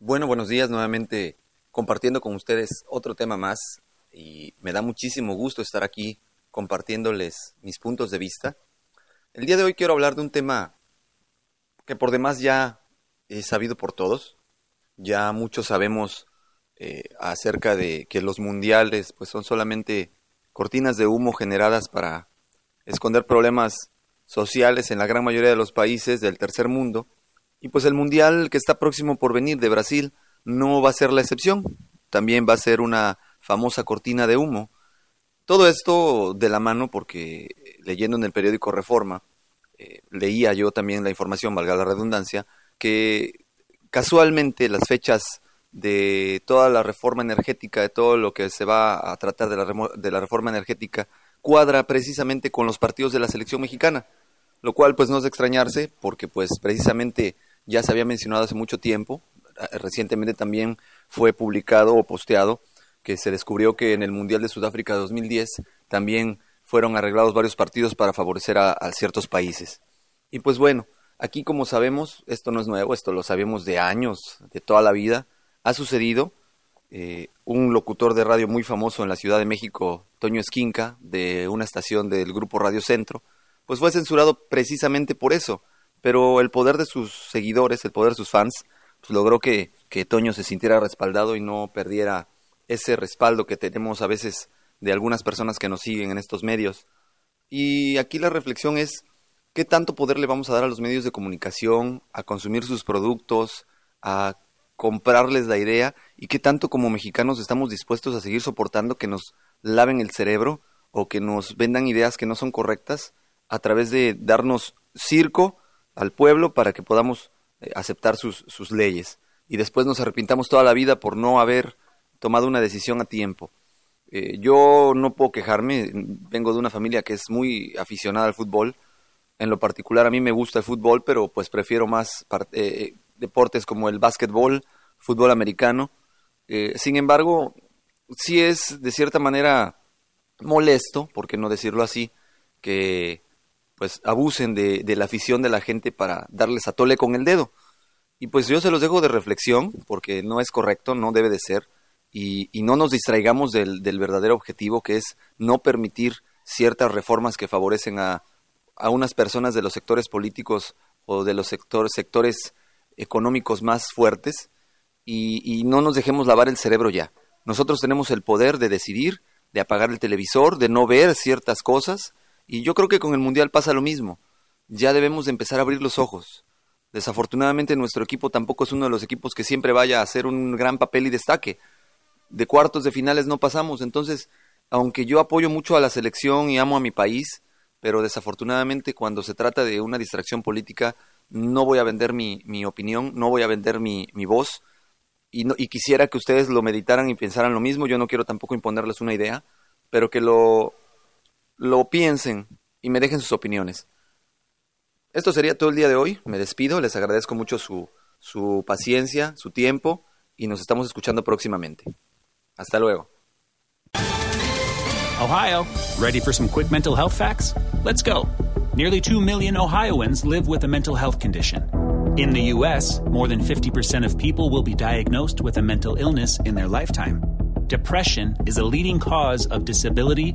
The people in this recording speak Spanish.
Bueno, buenos días nuevamente compartiendo con ustedes otro tema más y me da muchísimo gusto estar aquí compartiéndoles mis puntos de vista. El día de hoy quiero hablar de un tema que por demás ya es sabido por todos. Ya muchos sabemos eh, acerca de que los mundiales pues son solamente cortinas de humo generadas para esconder problemas sociales en la gran mayoría de los países del tercer mundo y pues el Mundial que está próximo por venir de Brasil no va a ser la excepción. También va a ser una famosa cortina de humo. Todo esto de la mano porque leyendo en el periódico Reforma, eh, leía yo también la información, valga la redundancia, que casualmente las fechas de toda la reforma energética, de todo lo que se va a tratar de la, de la reforma energética, cuadra precisamente con los partidos de la selección mexicana, lo cual pues no es de extrañarse porque pues precisamente ya se había mencionado hace mucho tiempo, eh, recientemente también fue publicado o posteado que se descubrió que en el Mundial de Sudáfrica 2010 también fueron arreglados varios partidos para favorecer a, ciertos países. Y pues bueno, aquí como sabemos, esto no es nuevo, esto lo sabemos de años, de toda la vida, ha sucedido. Eh, un locutor de radio muy famoso en la Ciudad de México, Toño Esquinca, de una estación del grupo Radio Centro, pues fue censurado precisamente por eso, pero el poder de sus seguidores, el poder de sus fans, pues logró que, que Toño se sintiera respaldado y no perdiera ese respaldo que tenemos a veces de algunas personas que nos siguen en estos medios. Y aquí la reflexión es, ¿qué tanto poder le vamos a dar a los medios de comunicación, a consumir sus productos, a comprarles la idea y qué tanto como mexicanos estamos dispuestos a seguir soportando que nos laven el cerebro o que nos vendan ideas que no son correctas a través de darnos circo al pueblo para que podamos eh, aceptar sus, sus leyes. Y después nos arrepintamos toda la vida por no haber tomado una decisión a tiempo. Eh, yo no puedo quejarme, vengo de una familia que es muy aficionada al fútbol. En lo particular a mí me gusta el fútbol, pero pues prefiero más eh, deportes como el básquetbol, fútbol americano. sin embargo, sí es de cierta manera molesto, por qué no decirlo así, que pues abusen de, la afición de la gente para darles a tole con el dedo. Y pues yo se los dejo de reflexión, porque no es correcto, no debe de ser, y, no nos distraigamos del, verdadero objetivo, que es no permitir ciertas reformas que favorecen a, a unas personas de los sectores políticos o de los sectores, sectores económicos más fuertes, y, y no nos dejemos lavar el cerebro ya. Nosotros tenemos el poder de decidir, de apagar el televisor, de no ver ciertas cosas, y yo creo que con el Mundial pasa lo mismo. Ya debemos de empezar a abrir los ojos. Desafortunadamente nuestro equipo tampoco es uno de los equipos que siempre vaya a hacer un gran papel y destaque. De cuartos de finales no pasamos, entonces, aunque yo apoyo mucho a la selección y amo a mi país, pero desafortunadamente cuando se trata de una distracción política no voy a vender mi, mi opinión, no voy a vender mi, mi voz y, no, y quisiera que ustedes lo meditaran y pensaran lo mismo, yo no quiero tampoco imponerles una idea, pero que lo, lo piensen y me dejen sus opiniones. Esto sería todo el día de hoy. Me despido, les agradezco mucho su, su paciencia, su tiempo y nos estamos escuchando próximamente. Hasta luego. Ohio, ready for some quick mental health facts? Let's go. Nearly 2 million Ohioans live with a mental health condition. In the U.S., more than 50% of people will be diagnosed with a mental illness in their lifetime. depression is a leading cause of disability